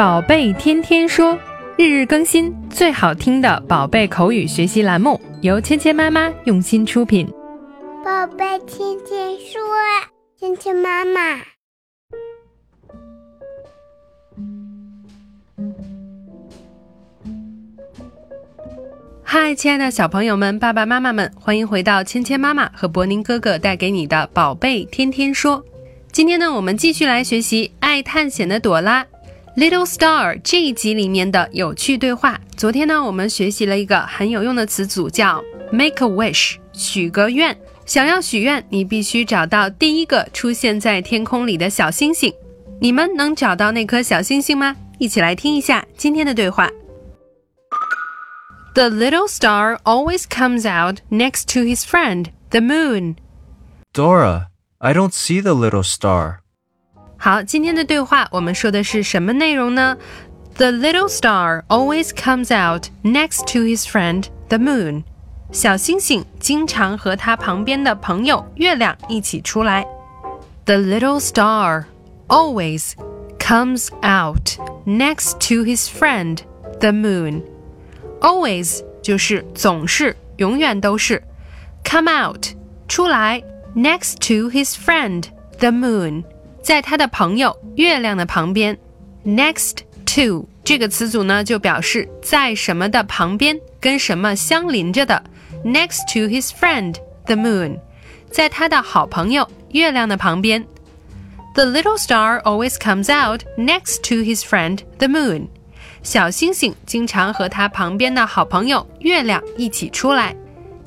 宝贝天天说，日日更新，最好听的宝贝口语学习栏目，由芊芊妈妈用心出品。宝贝天天说，芊芊妈妈。嗨，亲爱的小朋友们、爸爸妈妈们，欢迎回到芊芊妈妈和博宁哥哥带给你的宝贝天天说。今天呢，我们继续来学习爱探险的朵拉。Little Star 这一集里面的有趣对话。昨天呢，我们学习了一个很有用的词组，叫 Make a wish，许个愿。想要许愿，你必须找到第一个出现在天空里的小星星。你们能找到那颗小星星吗？一起来听一下今天的对话。The little star always comes out next to his friend, the moon. Dora, I don't see the little star. 好，今天的对话我们说的是什么内容呢？The little star always comes out next to his friend the moon。小星星经常和他旁边的朋友月亮一起出来。The little star always comes out next to his friend the moon。Always 就是总是，永远都是。Come out 出来，next to his friend the moon。 在他的朋友月亮的旁边，next to 这个词组呢，就表示在什么的旁边，跟什么相邻着的。Next to his friend the moon，在他的好朋友月亮的旁边。The little star always comes out next to his friend the moon。小星星经常和他旁边的好朋友月亮一起出来。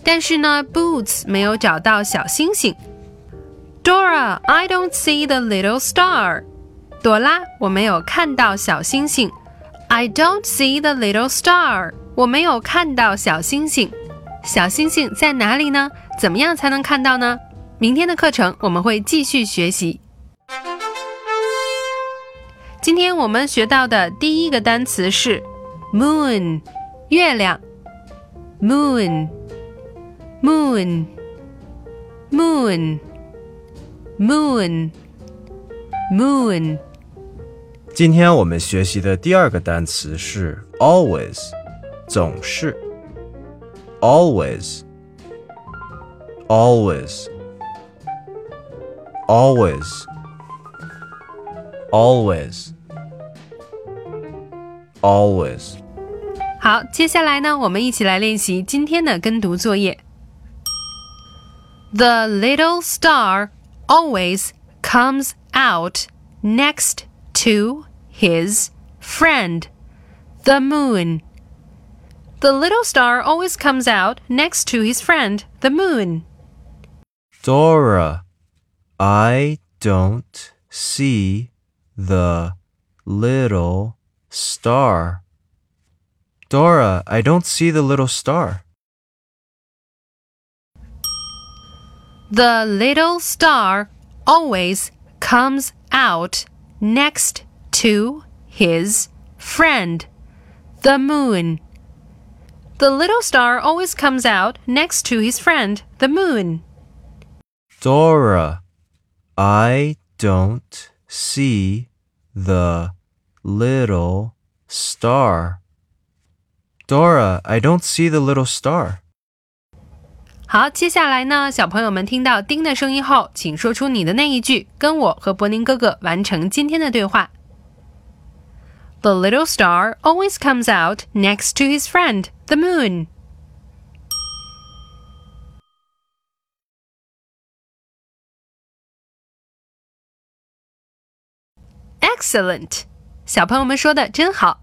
但是呢，Boots 没有找到小星星。Dora, I don't see the little star. 朵拉，我没有看到小星星。I don't see the little star. 我没有看到小星星。小星星在哪里呢？怎么样才能看到呢？明天的课程我们会继续学习。今天我们学到的第一个单词是 moon，月亮。moon，moon，moon。moon moon 今天我们学习的第二个单词是 always，总是 always always always always always 好，接下来呢，我们一起来练习今天的跟读作业。The little star always comes out next to his friend, the moon. The little star always comes out next to his friend, the moon. Dora, I don't see the little star. Dora, I don't see the little star. The little star always comes out next to his friend, the moon. The little star always comes out next to his friend, the moon. Dora, I don't see the little star. Dora, I don't see the little star. 好，接下来呢，小朋友们听到丁的声音后，请说出你的那一句，跟我和柏林哥哥完成今天的对话。The little star always comes out next to his friend, the moon. Excellent，小朋友们说的真好。